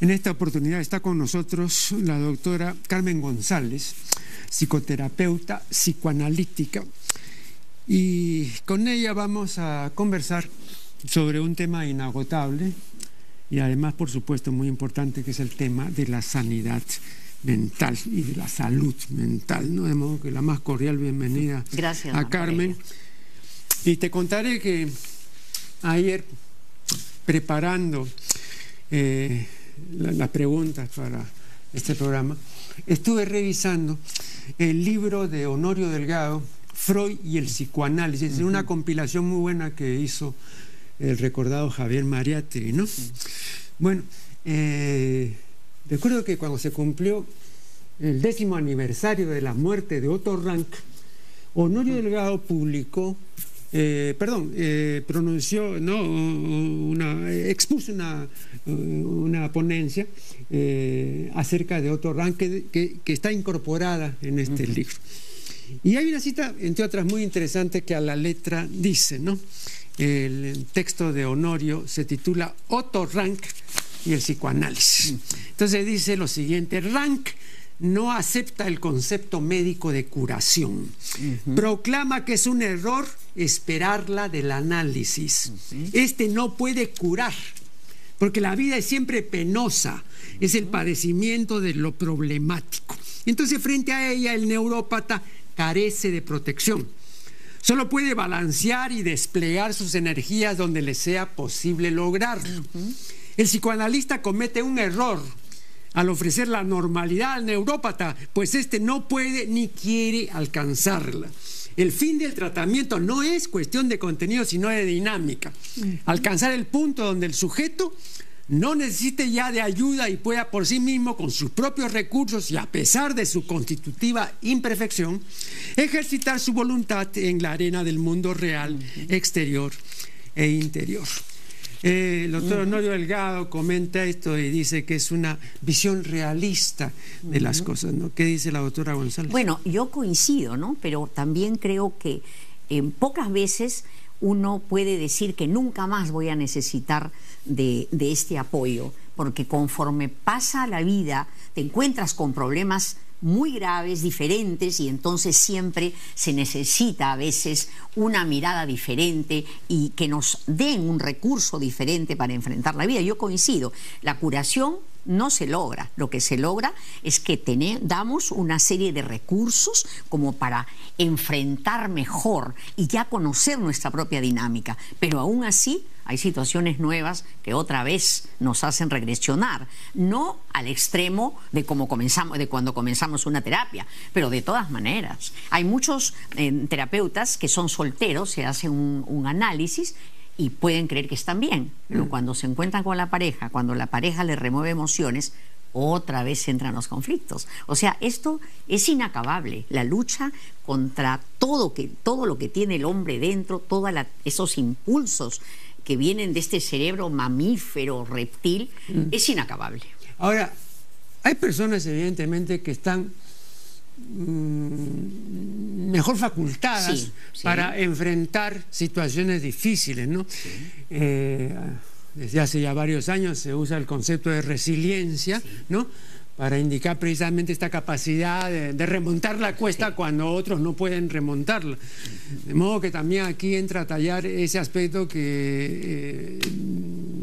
En esta oportunidad está con nosotros la doctora Carmen González, psicoterapeuta psicoanalítica, y con ella vamos a conversar sobre un tema inagotable y además, por supuesto, muy importante, que es el tema de la sanidad mental y de la salud mental. ¿no? De modo que la más cordial bienvenida Gracias, a Carmen. Y te contaré que ayer, preparando eh, las preguntas para este programa, estuve revisando el libro de Honorio Delgado, Freud y el psicoanálisis, es una compilación muy buena que hizo el recordado Javier Mariate, ¿no? Bueno, eh, recuerdo que cuando se cumplió el décimo aniversario de la muerte de Otto Rank, Honorio Delgado publicó, eh, perdón, eh, pronunció, no, una, expuso una, una ponencia acerca de Otto Rank que, está incorporada en este libro. Y hay una cita, entre otras, muy interesante que a la letra dice, ¿no? El texto de Honorio se titula Otto Rank y el psicoanálisis. Entonces dice lo siguiente, Rank no acepta el concepto médico de curación. Proclama que es un error esperarla del análisis. Este no puede curar, porque la vida es siempre penosa, es el padecimiento de lo problemático. Entonces frente a ella el neurópata carece de protección. Solo puede balancear y desplegar sus energías donde le sea posible lograrlo. El psicoanalista comete un error al ofrecer la normalidad al neurópata, pues éste no puede ni quiere alcanzarla. El fin del tratamiento no es cuestión de contenido, sino de dinámica. Alcanzar el punto donde el sujeto no necesite ya de ayuda y pueda por sí mismo, con sus propios recursos y a pesar de su constitutiva imperfección, ejercitar su voluntad en la arena del mundo real, exterior e interior. Eh, el doctor Honorio Delgado comenta esto y dice que es una visión realista de las cosas, ¿no? ¿Qué dice la doctora González? Bueno, yo coincido, ¿no? Pero también creo que en pocas veces uno puede decir que nunca más voy a necesitar de, este apoyo, porque conforme pasa la vida te encuentras con problemas muy graves, diferentes, y entonces siempre se necesita a veces una mirada diferente y que nos den un recurso diferente para enfrentar la vida. Yo coincido, la curación no se logra. Lo que se logra es que damos una serie de recursos como para enfrentar mejor y ya conocer nuestra propia dinámica. Pero aún así hay situaciones nuevas que otra vez nos hacen regresionar, no al extremo de como comenzamos, de cuando comenzamos una terapia, pero de todas maneras. Hay muchos eh, terapeutas que son solteros, se hace un análisis y pueden creer que están bien, pero mm. cuando se encuentran con la pareja, cuando la pareja les remueve emociones, otra vez entran los conflictos. O sea, esto es inacabable, la lucha contra todo, que, todo lo que tiene el hombre dentro, todos esos impulsos que vienen de este cerebro mamífero, reptil, mm. es inacabable. Ahora, hay personas evidentemente que están mejor facultadas para enfrentar situaciones difíciles, ¿no? Eh, desde hace ya varios años se usa el concepto de resiliencia, ¿no? Para indicar precisamente esta capacidad de, remontar la cuesta cuando otros no pueden remontarla. De modo que también aquí entra a tallar ese aspecto que eh,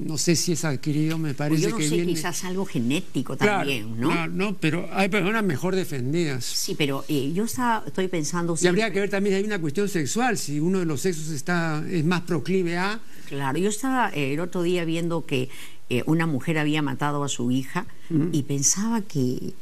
no sé si es adquirido, me parece pues yo no que sé, quizás algo genético también, ¿no? Claro, no, pero hay personas mejor defendidas. Sí, pero eh, yo estoy pensando... Y habría que ver también, hay una cuestión sexual, si uno de los sexos está, es más proclive a... Claro, yo estaba eh, el otro día viendo que eh, una mujer había matado a su hija y pensaba que,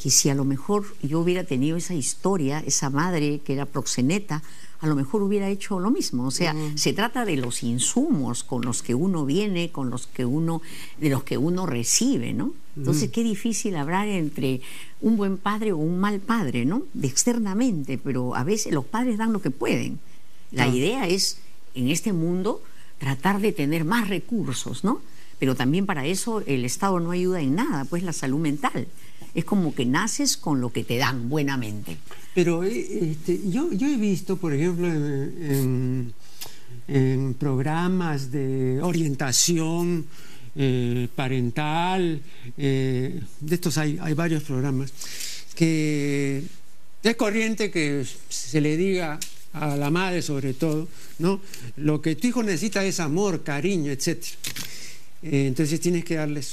que si a lo mejor yo hubiera tenido esa historia, esa madre que era proxeneta, a lo mejor hubiera hecho lo mismo. O sea, se trata de los insumos con los que uno viene, con los que uno, de los que uno recibe, ¿no? Entonces, qué difícil hablar entre un buen padre o un mal padre, ¿no? De externamente, pero a veces los padres dan lo que pueden. La idea es, en este mundo, tratar de tener más recursos, ¿no? Pero también para eso el Estado no ayuda en nada, pues la salud mental. Es como que naces con lo que te dan buenamente. Pero eh, este, yo, yo he visto, por ejemplo, en, programas de orientación eh, parental, eh, de estos hay, hay varios programas, que es corriente que se le diga a la madre sobre todo, ¿no? Lo que tu hijo necesita es amor, cariño, etc. Eh, entonces tienes que darles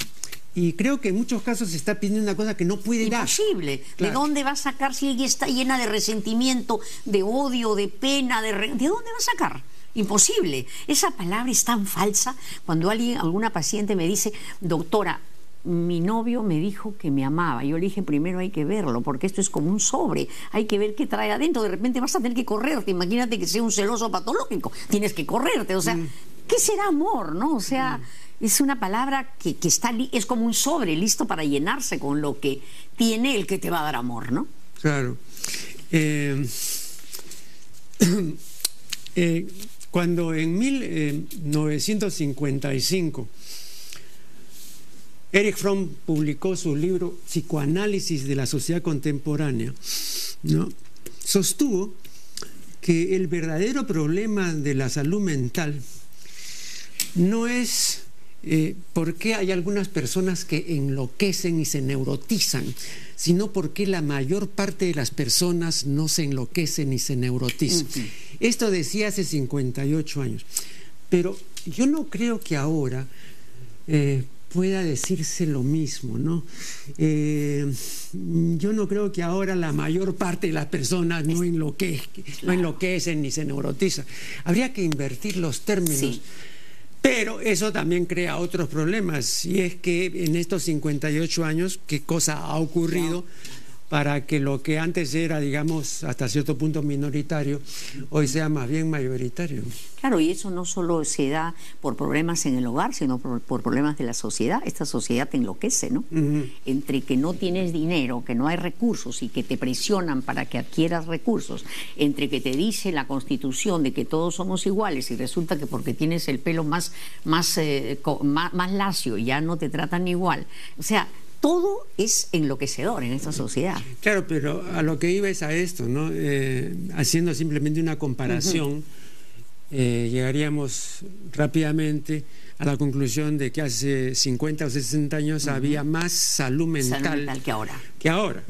y creo que en muchos casos se está pidiendo una cosa que no puede dar. Imposible. ¿De dónde va a sacar si ella está llena de resentimiento, de odio, de pena? ¿De, ¿De dónde va a sacar? Imposible. Esa palabra es tan falsa. Cuando alguien, alguna paciente me dice, doctora, mi novio me dijo que me amaba. Yo le dije, primero hay que verlo, porque esto es como un sobre. Hay que ver qué trae adentro. De repente vas a tener que correrte. Imagínate que sea un celoso patológico. Tienes que correrte. O sea, mm. ¿qué será amor? ¿No? O sea, mm. Es una palabra que, está, es como un sobre listo para llenarse con lo que tiene el que te va a dar amor, ¿no? Claro. Eh, eh, cuando en 1955 Eric Fromm publicó su libro Psicoanálisis de la sociedad contemporánea, ¿no? sostuvo que el verdadero problema de la salud mental no es eh, por qué hay algunas personas que enloquecen y se neurotizan, sino porque la mayor parte de las personas no se enloquecen ni se neurotizan. Esto decía hace 58 años. Pero yo no creo que ahora eh, pueda decirse lo mismo, ¿no? Eh, yo no creo que ahora la mayor parte de las personas no, no enloquecen ni se neurotizan. Habría que invertir los términos. Pero eso también crea otros problemas, y es que en estos 58 años, ¿qué cosa ha ocurrido? Para que lo que antes era, digamos, hasta cierto punto minoritario, hoy sea más bien mayoritario. Claro, y eso no solo se da por problemas en el hogar, sino por, problemas de la sociedad. Esta sociedad te enloquece, ¿no? Entre que no tienes dinero, que no hay recursos y que te presionan para que adquieras recursos, entre que te dice la Constitución de que todos somos iguales y resulta que porque tienes el pelo más, más, eh, más, más lacio ya no te tratan igual. O sea, todo es enloquecedor en esta sociedad. Claro, pero a lo que iba es a esto, ¿no? Eh, haciendo simplemente una comparación, eh, llegaríamos rápidamente a la conclusión de que hace 50 o 60 años había más salud mental, que ahora. Que ahora,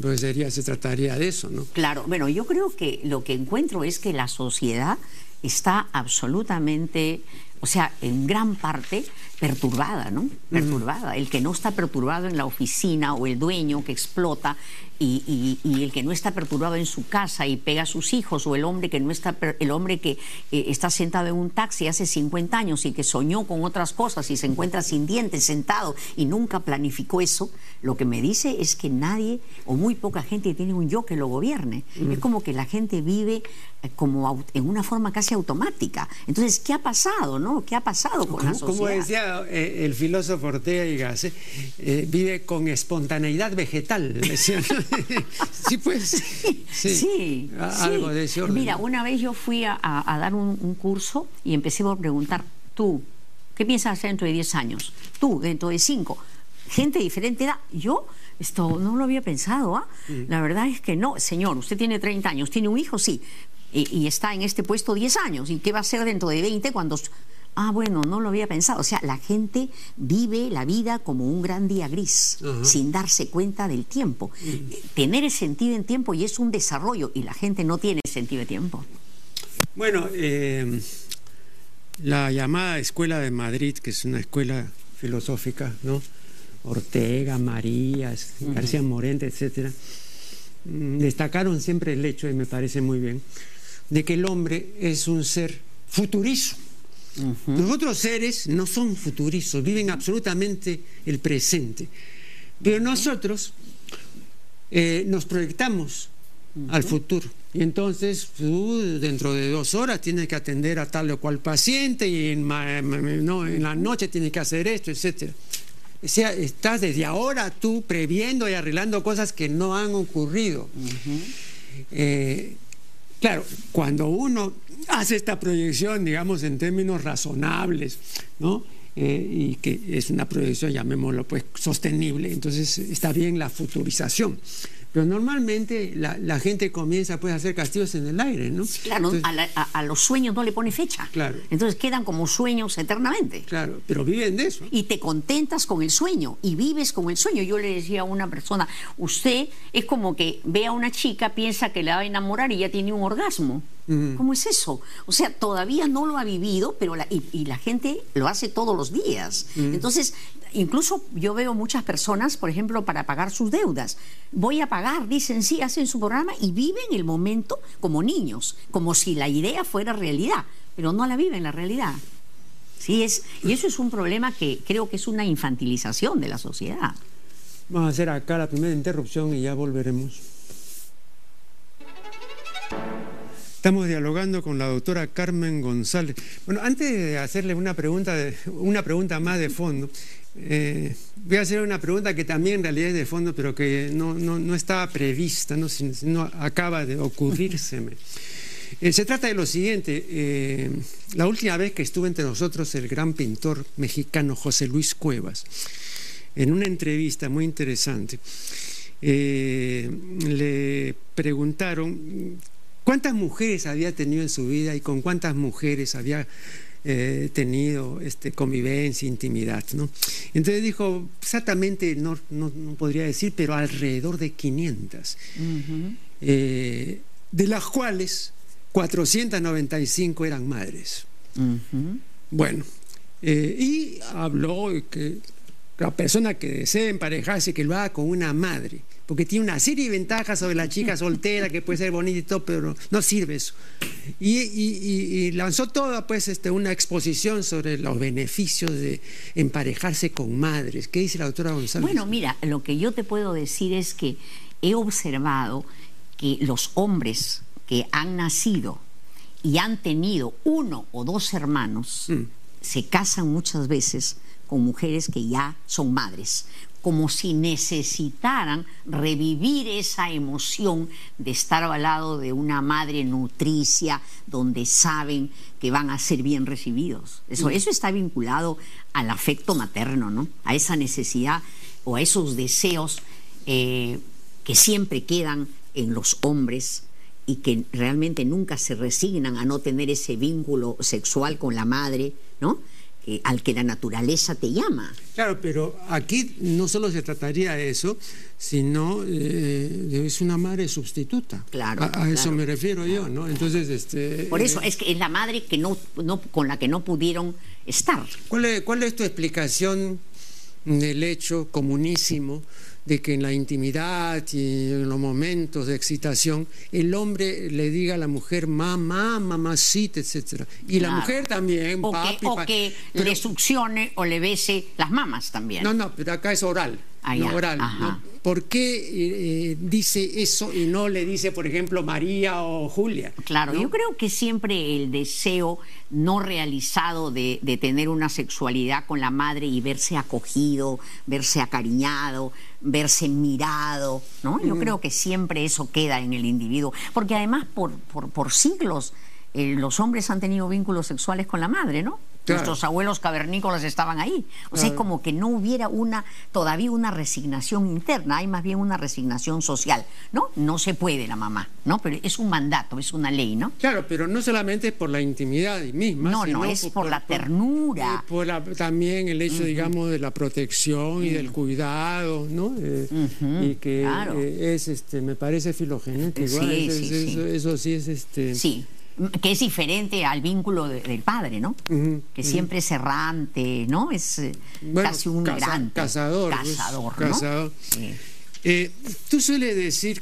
Pues sería, se trataría de eso, ¿no? Claro, bueno, yo creo que lo que encuentro es que la sociedad está absolutamente o sea, en gran parte perturbada, ¿no? Perturbada. El que no está perturbado en la oficina o el dueño que explota y, el que no está perturbado en su casa y pega a sus hijos o el hombre que no está el hombre que eh, está sentado en un taxi hace 50 años y que soñó con otras cosas y se encuentra sin dientes sentado y nunca planificó eso, lo que me dice es que nadie o muy poca gente tiene un yo que lo gobierne. Es como que la gente vive como en una forma casi automática. Entonces, ¿qué ha pasado, no? ¿Qué ha pasado con la sociedad? Como decía eh, el filósofo Ortega y Gasset, vive con espontaneidad vegetal, sí, pues. Sí, algo de ese orden. Mira, una vez yo fui a, dar un, curso y empecé por preguntar, tú, ¿qué piensas hacer dentro de 10 años? Tú, dentro de 5. Gente de diferente edad. Yo esto no lo había pensado, ¿ah? Mm. La verdad es que no. Señor, usted tiene 30 años, tiene un hijo, sí. Y, y, está en este puesto 10 años. ¿Y qué va a ser dentro de 20 cuando Ah, bueno, no lo había pensado. O sea, la gente vive la vida como un gran día gris, sin darse cuenta del tiempo. Tener el sentido en tiempo y es un desarrollo, y la gente no tiene sentido de tiempo. Bueno, eh, la llamada Escuela de Madrid, que es una escuela filosófica, ¿no? Ortega, Marías, García Morente, etcétera, mm, destacaron siempre el hecho, y me parece muy bien, de que el hombre es un ser futurizo los otros seres no son futurizos, viven absolutamente el presente. Pero nosotros eh, nos proyectamos al futuro. Y entonces tú dentro de dos horas tienes que atender a tal o cual paciente y en, la noche tienes que hacer esto, etc. O sea, estás desde ahora tú previendo y arreglando cosas que no han ocurrido. Eh, claro, cuando uno hace esta proyección, digamos, en términos razonables, ¿no? Eh, y que es una proyección, llamémoslo pues, sostenible. Entonces está bien la futurización. Pero normalmente la, gente comienza pues, a hacer castillos en el aire, ¿no? Claro, a, los sueños no le pone fecha. Claro. Entonces quedan como sueños eternamente. Claro, pero viven de eso. Y te contentas con el sueño y vives con el sueño. Yo le decía a una persona, usted es como que ve a una chica, piensa que la va a enamorar y ya tiene un orgasmo. ¿Cómo es eso? O sea, todavía no lo ha vivido, pero la, y, la gente lo hace todos los días. Entonces, incluso yo veo muchas personas, por ejemplo, para pagar sus deudas. Voy a pagar, dicen sí, hacen su programa y viven el momento como niños, como si la idea fuera realidad, pero no la viven la realidad. Sí, es, y eso es un problema que creo que es una infantilización de la sociedad. Vamos a hacer acá la primera interrupción y ya volveremos. Estamos dialogando con la doctora Carmen González. Bueno, antes de hacerle una pregunta, una pregunta más de fondo, eh, voy a hacer una pregunta que también en realidad es de fondo, pero que no, estaba prevista, no, acaba de ocurrírseme. Eh, se trata de lo siguiente, eh, la última vez que estuvo entre nosotros el gran pintor mexicano José Luis Cuevas, en una entrevista muy interesante, le preguntaron cuántas mujeres había tenido en su vida y con cuántas mujeres había eh, tenido este, convivencia, intimidad. ¿no? Entonces dijo, exactamente no, no, podría decir, pero alrededor de 500, eh, de las cuales 495 eran madres. Bueno, eh, y habló que la persona que desee emparejarse, que lo haga con una madre porque tiene una serie de ventajas sobre la chica soltera, que puede ser bonita y todo, pero no sirve eso. Y, lanzó toda pues este, una exposición sobre los beneficios de emparejarse con madres. ¿Qué dice la doctora González? Bueno, mira, lo que yo te puedo decir es que he observado que los hombres que han nacido y han tenido uno o dos hermanos mm. se casan muchas veces con mujeres que ya son madres, como si necesitaran revivir esa emoción de estar al lado de una madre nutricia donde saben que van a ser bien recibidos. Eso, eso está vinculado al afecto materno, ¿no? A esa necesidad o a esos deseos eh, que siempre quedan en los hombres y que realmente nunca se resignan a no tener ese vínculo sexual con la madre, ¿no? Al que la naturaleza te llama. Claro, pero aquí no solo se trataría de eso, sino eh, es una madre sustituta. Claro. A, eso me refiero yo, ¿no? Entonces, este. Por eso eh, es que es la madre que no, no, con la que no pudieron estar. ¿Cuál es, cuál es tu explicación del hecho comunísimo? De que en la intimidad y en los momentos de excitación el hombre le diga a la mujer mamá, mamacita, etcétera. Y la mujer también, o papi, que, o que le succione o le bese las mamas también. No, no, pero acá es oral. Oral. ¿Por qué eh, dice eso y no le dice, por ejemplo, María o Julia? Claro, yo creo que siempre el deseo no realizado de, tener una sexualidad con la madre y verse acogido, verse acariñado, verse mirado, ¿no? Yo creo que siempre eso queda en el individuo, porque además por, por, siglos eh, los hombres han tenido vínculos sexuales con la madre, ¿no? Nuestros abuelos cavernícolas estaban ahí. O sea, es como que no hubiera una, todavía una resignación interna, hay más bien una resignación social. ¿No? No se puede la mamá, ¿no? Pero es un mandato, es una ley, ¿no? Claro, pero no solamente por la intimidad misma. No, no, es por, la ternura. Por, también el hecho, digamos, de la protección y del cuidado, ¿no? Eh, y que eh, es, este, me parece filogenético. Sí, sí, eso, sí es este. Sí que es diferente al vínculo del padre, ¿no? que siempre es errante, ¿no? Es eh, casi un gran Cazador. Pues, cazador, ¿no? Eh, tú sueles decir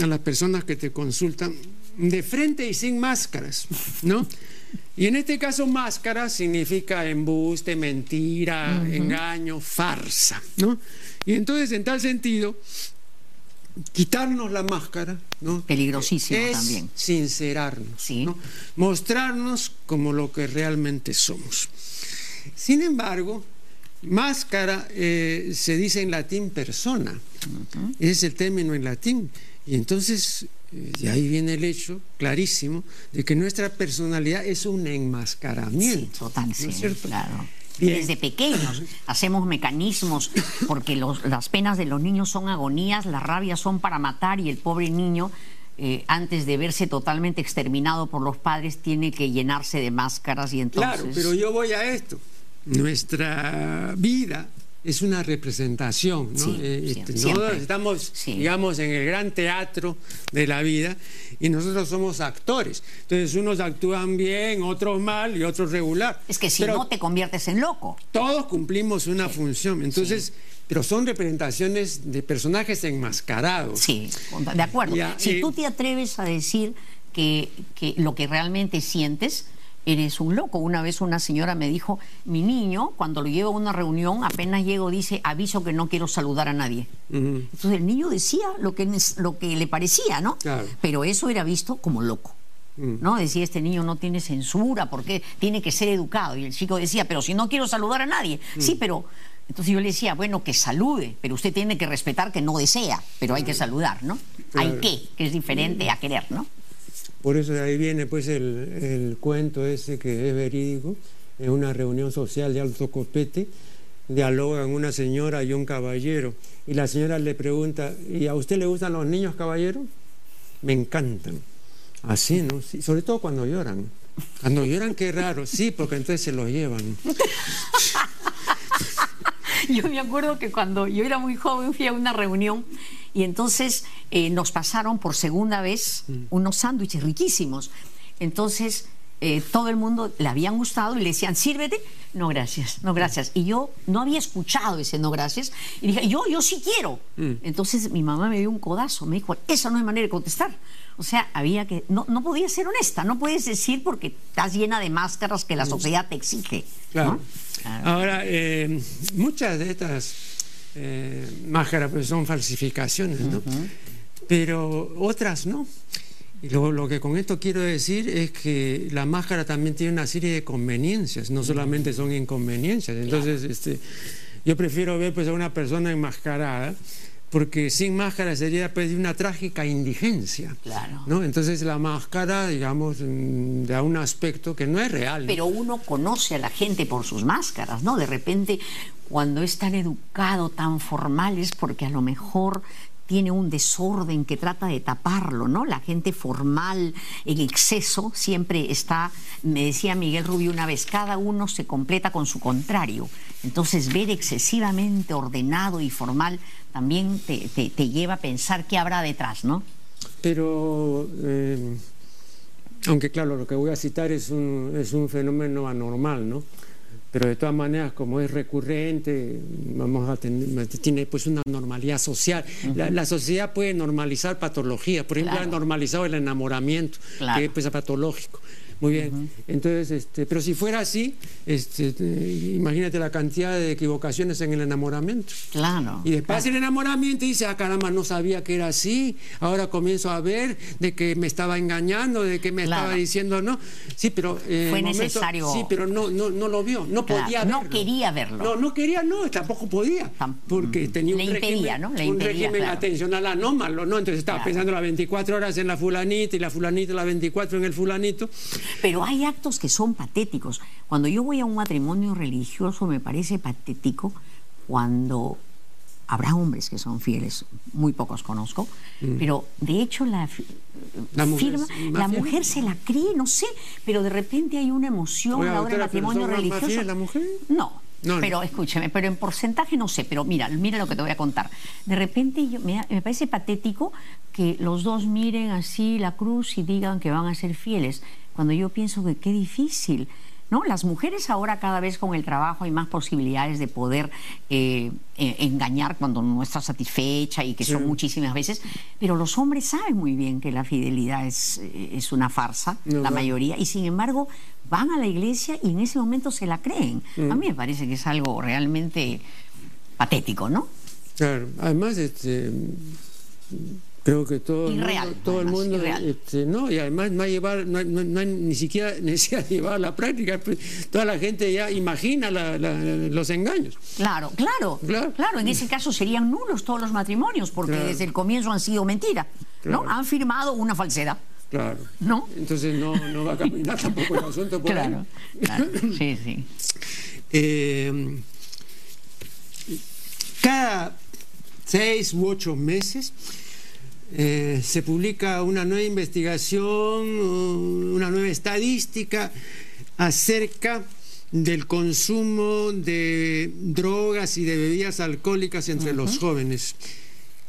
a las personas que te consultan, de frente y sin máscaras, ¿no? Y en este caso máscara significa embuste, mentira, engaño, farsa, ¿no? Y entonces en tal sentido, quitarnos la máscara, ¿no? Peligrosísimo es también. Sincerarnos, mostrarnos como lo que realmente somos. Sin embargo, máscara eh, se dice en latín persona, es el término en latín, y entonces eh, de ahí viene el hecho clarísimo de que nuestra personalidad es un enmascaramiento. total, sí, claro. Desde pequeños. Hacemos mecanismos porque las penas de los niños son agonías, las rabias son para matar y el pobre niño eh, antes de verse totalmente exterminado por los padres, tiene que llenarse de máscaras y entonces... Claro, pero yo voy a esto. Nuestra vida es una representación, ¿no? Eh, este, estamos, digamos, en el gran teatro de la vida y nosotros somos actores. Entonces, unos actúan bien, otros mal y otros regular. Es que si no te conviertes en loco. Todos cumplimos una función. Entonces, pero son representaciones de personajes enmascarados. Sí, de acuerdo. si tú te atreves a decir que, que lo que realmente sientes eres un loco. Una vez una señora me dijo, mi niño, cuando lo llevo a una reunión, apenas llego, dice, aviso que no quiero saludar a nadie. Entonces el niño decía lo que, lo que le parecía, ¿no? Pero eso era visto como loco. Mm. ¿No? Decía, este niño no tiene censura porque tiene que ser educado. Y el chico decía, pero si no quiero saludar a nadie. Mm. Sí, pero entonces yo le decía, bueno, que salude, pero usted tiene que respetar que no desea, pero hay que saludar, ¿no? Hay que, que es diferente a querer, ¿no? Por eso de ahí viene pues el, cuento ese que es verídico, en una reunión social de alto copete, dialogan una señora y un caballero, y la señora le pregunta, ¿y a usted le gustan los niños caballeros? Me encantan. Así, ¿no? sobre todo cuando lloran. Cuando lloran, qué raro. Sí, porque entonces se los llevan. yo me acuerdo que cuando yo era muy joven fui a una reunión y entonces eh, nos pasaron por segunda vez mm. unos sándwiches riquísimos. Entonces eh, todo el mundo le habían gustado y le decían, sírvete. No, gracias, no, gracias. Y yo no había escuchado ese no, gracias. Y dije, yo, yo sí quiero. Mm. Entonces mi mamá me dio un codazo, me dijo, esa no es manera de contestar. O sea, había que, no, no podía ser honesta, no puedes decir porque estás llena de máscaras que la mm. sociedad te exige. Claro. Ahora, eh, muchas de estas eh, máscaras pues, son falsificaciones, ¿no? Pero otras no. Y lo, lo, que con esto quiero decir es que la máscara también tiene una serie de conveniencias, no solamente son inconveniencias. Entonces, este, yo prefiero ver pues, a una persona enmascarada porque sin máscara sería pues, una trágica indigencia. Claro. ¿no? Entonces la máscara, digamos, mm, da un aspecto que no es real. Pero uno conoce a la gente por sus máscaras, ¿no? De repente, cuando es tan educado, tan formal, es porque a lo mejor tiene un desorden que trata de taparlo, ¿no? La gente formal, en exceso, siempre está, me decía Miguel Rubio una vez, cada uno se completa con su contrario. Entonces, ver excesivamente ordenado y formal también te, lleva a pensar qué habrá detrás, ¿no? Pero, eh, aunque claro, lo que voy a citar es un, es un fenómeno anormal, ¿no? Pero de todas maneras como es recurrente vamos a tener, tiene pues una normalidad social. La, sociedad puede normalizar patologías por ejemplo ha normalizado el enamoramiento que es pues, patológico muy bien. Entonces, este, pero si fuera así, este, imagínate la cantidad de equivocaciones en el enamoramiento. Claro. Y después el enamoramiento dice, ah, caramba, no sabía que era así, ahora comienzo a ver de que me estaba engañando, de que me estaba diciendo no. Sí, pero... Eh, Fue necesario... Sí, pero no, no, no lo vio, no podía verlo. No quería verlo. No, no quería, no, tampoco podía. porque tenía un régimen, ¿no? un régimen atencional anómalo, ¿no? Entonces estaba pensando las 24 horas en la fulanita y la fulanita las 24 en el fulanito. Pero hay actos que son patéticos. Cuando yo voy a un matrimonio religioso me parece patético cuando habrá hombres que son fieles, muy pocos conozco, mm. pero de hecho la, la, mujer, la mujer se la cree, no sé, pero de repente hay una emoción a la hora del matrimonio religioso. la mujer? No, pero escúcheme, pero en porcentaje no sé, pero mira, mira lo que te voy a contar. De repente yo, me, me, parece patético que los dos miren así la cruz y digan que van a ser fieles, cuando yo pienso que qué difícil. ¿No? Las mujeres ahora cada vez con el trabajo hay más posibilidades de poder eh, eh, engañar cuando no está satisfecha y que son muchísimas veces, pero los hombres saben muy bien que la fidelidad es, es una farsa, la mayoría, y sin embargo van a la iglesia y en ese momento se la creen. Mm. A mí me parece que es algo realmente patético, ¿no? Claro, además, este, creo que todo el mundo, todo el mundo este, no, y además no hay, llevar, no, no, hay ni siquiera necesidad de llevar a la práctica, pues, toda la gente ya imagina los engaños. Claro, claro, claro, en ese caso serían nulos todos los matrimonios, porque desde el comienzo han sido mentira, ¿no? Han firmado una falsedad. Claro. ¿No? Entonces no, no va a caminar tampoco el asunto por claro, Claro, sí, sí. eh, cada seis u ocho meses eh, se publica una nueva investigación, una nueva estadística acerca del consumo de drogas y de bebidas alcohólicas entre los jóvenes.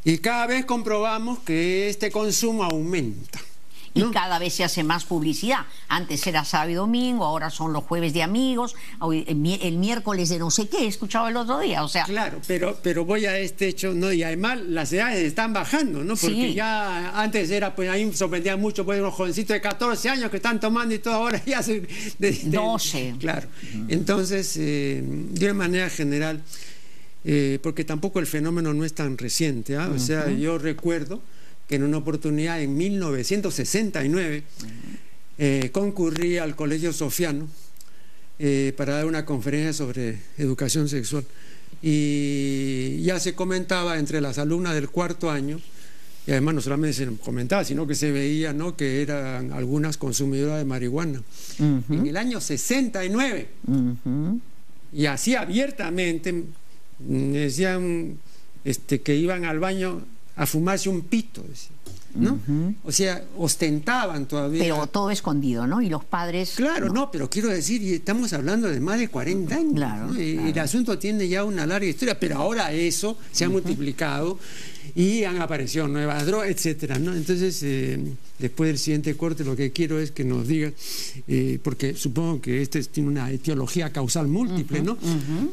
Y cada vez comprobamos que este consumo aumenta y cada vez se hace más publicidad. Antes era sábado y domingo, ahora son los jueves de amigos, el miércoles de no sé qué, he escuchado el otro día, o sea... Claro, pero, pero voy a este hecho, ¿no? Y además las edades están bajando, ¿no? Porque ya antes era, pues ahí sorprendía mucho, pues unos jovencitos de 14 años que están tomando y todo, ahora ya se... De, 12. Claro. Entonces, eh, de manera general... Eh, porque tampoco el fenómeno no es tan reciente. ¿ah? O sea, yo recuerdo en una oportunidad en 1969 eh, concurrí al Colegio Sofiano eh, para dar una conferencia sobre educación sexual. Y ya se comentaba entre las alumnas del cuarto año, y además no solamente se comentaba, sino que se veía ¿no? que eran algunas consumidoras de marihuana. En el año 69, y así abiertamente, mm, decían este, que iban al baño a fumarse un pito, ¿no? O sea, ostentaban todavía. Pero todo escondido, ¿no? Y los padres... Claro, no, pero quiero decir, estamos hablando de más de 40 años. Claro, El asunto tiene ya una larga historia, pero ahora eso se ha multiplicado y han aparecido nuevas drogas, etcétera, ¿no? Entonces, eh, después del siguiente corte, lo que quiero es que nos diga, eh, porque supongo que este tiene una etiología causal múltiple, ¿no?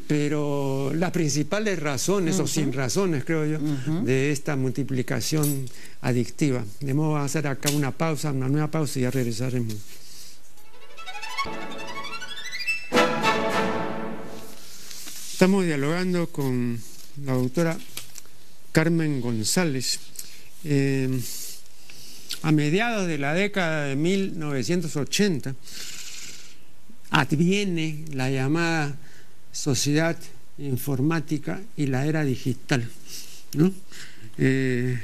Pero las principales razones, o sin razones, creo yo, de esta multiplicación adictiva. De modo, a hacer acá una pausa, una nueva pausa y ya regresaremos. Estamos dialogando con la doctora Carmen González. Eh, a mediados de la década de 1980 adviene la llamada sociedad informática y la era digital. Eh,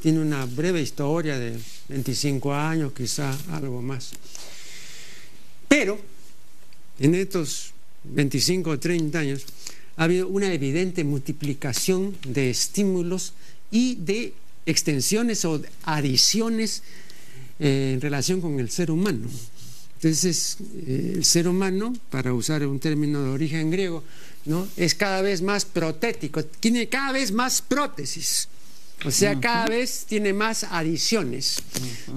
tiene una breve historia de 25 años, quizá algo más. Pero en estos 25 o 30 años ha habido una evidente multiplicación de estímulos y de extensiones o adiciones eh, en relación con el ser humano. Entonces, eh, el ser humano, para usar un término de origen griego, ¿no? es cada vez más protético, tiene cada vez más prótesis, o sea, cada vez tiene más adiciones.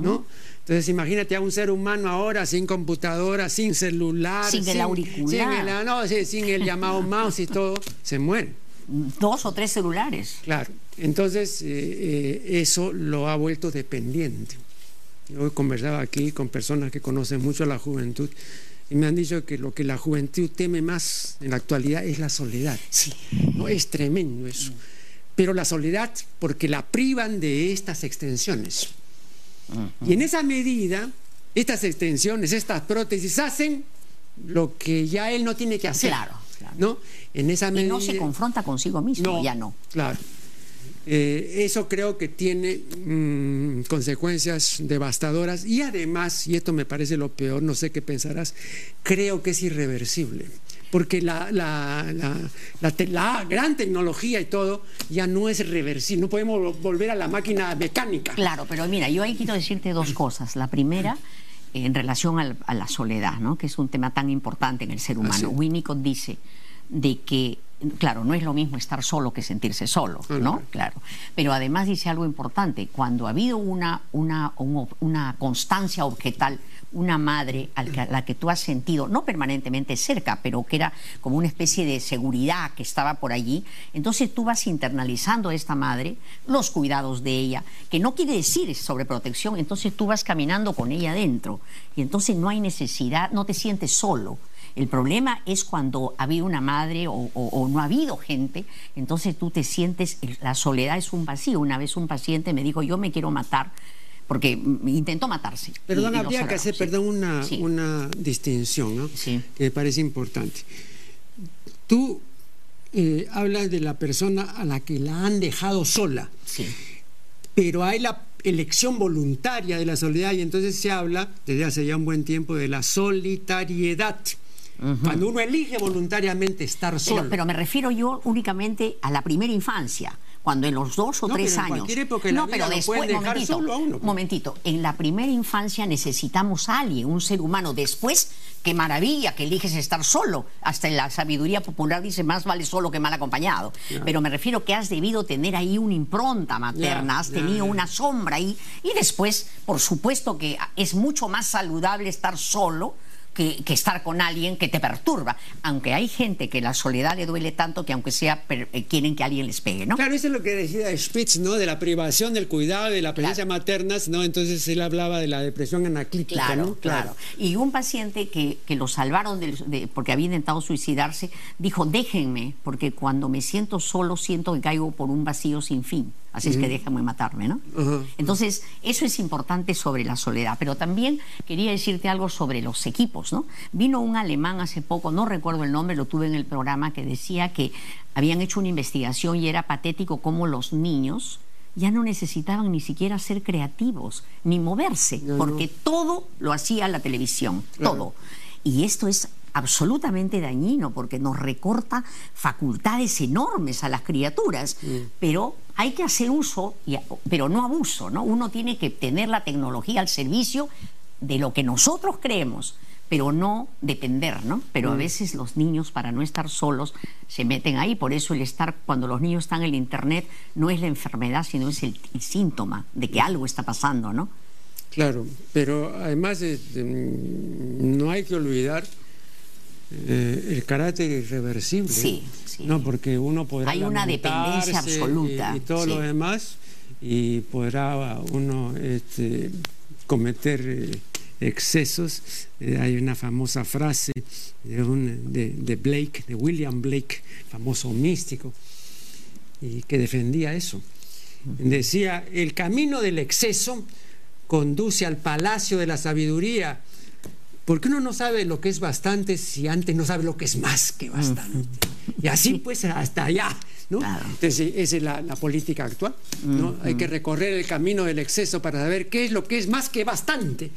¿no? Entonces imagínate a un ser humano ahora sin computadora, sin celular, sin, el auricular, sin el, llamado mouse y todo, se muere. Dos o tres celulares. Claro, entonces eh, eh, eso lo ha vuelto dependiente. Yo he conversado aquí con personas que conocen mucho a la juventud y me han dicho que lo que la juventud teme más en la actualidad es la soledad. Sí. No, es tremendo eso. Pero la soledad porque la privan de estas extensiones. Y en esa medida, estas extensiones, estas prótesis hacen lo que ya él no tiene que hacer. Claro, ¿no? En esa y no se confronta consigo mismo, ya no. Claro. Eh, eso creo que tiene mm, consecuencias devastadoras y además, y esto me parece lo peor, no sé qué pensarás, creo que es irreversible porque la, la, la, gran tecnología y todo ya no es reversible, no podemos volver a la máquina mecánica. Claro, pero mira, yo ahí quiero decirte dos cosas. La primera, en relación a la soledad, ¿no? que es un tema tan importante en el ser humano. Winnicott dice de que claro, no es lo mismo estar solo que sentirse solo, ¿no? Claro. Pero además dice algo importante, cuando ha habido una, una, una constancia objetal, una madre a la que tú has sentido, no permanentemente cerca, pero que era como una especie de seguridad que estaba por allí, entonces tú vas internalizando a esta madre, los cuidados de ella, que no quiere decir sobreprotección, entonces tú vas caminando con ella adentro y entonces no hay necesidad, no te sientes solo. El problema es cuando ha habido una madre o, no ha habido gente, entonces tú te sientes, la soledad es un vacío. Una vez un paciente me dijo, yo me quiero matar, porque intentó matarse. Perdón, habría que hacer, perdón, una, una distinción, ¿no? Sí. Que me parece importante. Tú eh, hablas de la persona a la que la han dejado sola. Sí. Pero hay la elección voluntaria de la soledad y entonces se habla desde hace ya un buen tiempo de la solitariedad Cuando uno elige voluntariamente estar solo. Pero, pero me refiero yo únicamente a la primera infancia cuando en los dos o No, tres pero en años. cualquier época de la vida lo pueden dejar momentito, solo a uno, pues. momentito, en la primera infancia necesitamos a alguien, un ser humano. Después, qué maravilla que eliges estar solo. Hasta en la sabiduría popular dice más vale solo que mal acompañado. Pero me refiero que has debido tener ahí una impronta materna, has tenido una sombra ahí. Y después, por supuesto que es mucho más saludable estar solo que, que estar con alguien que te perturba. Aunque hay gente que la soledad le duele tanto que aunque sea per- eh, quieren que alguien les pegue, ¿no? Claro, eso es lo que decía Spitz, ¿no? De la privación del cuidado, de la presencia materna, ¿no? Entonces él hablaba de la depresión anaclítica, Claro, ¿no? claro. Y un paciente que, que lo salvaron del- de- porque había intentado suicidarse, dijo, déjenme, porque cuando me siento solo siento que caigo por un vacío sin fin. Así es que déjenme matarme, ¿no? Entonces, eso es importante sobre la soledad. Pero también quería decirte algo sobre los equipos, ¿no? Vino un alemán hace poco, no recuerdo el nombre, lo tuve en el programa, que decía que habían hecho una investigación y era patético cómo los niños ya no necesitaban ni siquiera ser creativos, ni moverse, No, no. porque todo lo hacía la televisión, Claro. todo. Y esto es absolutamente dañino porque nos recorta facultades enormes a las criaturas, pero hay que hacer uso, y- pero no abuso, ¿no? Uno tiene que tener la tecnología al servicio de lo que nosotros creemos, pero no depender, ¿no? Pero a veces los niños, para no estar solos, se meten ahí. Por eso el estar, cuando los niños están en el Internet, no es la enfermedad, sino es el, el síntoma de que algo está pasando, ¿no? Claro, pero además mm, no hay que olvidar eh, el carácter irreversible. Sí, sí. No, porque uno podrá Hay una dependencia absoluta, y, y todo sí. lo demás y podrá uno este, cometer eh, excesos. Eh, hay una famosa frase de, un- de, de Blake, de William Blake, famoso místico, y que defendía eso. Decía, el camino del exceso conduce al palacio de la sabiduría. Porque uno no sabe lo que es bastante si antes no sabe lo que es más que bastante. Y así pues hasta allá. ¿no? Claro. Entonces esa es la, la política actual. ¿no? Hay que recorrer el camino del exceso para saber qué es lo que es más que bastante.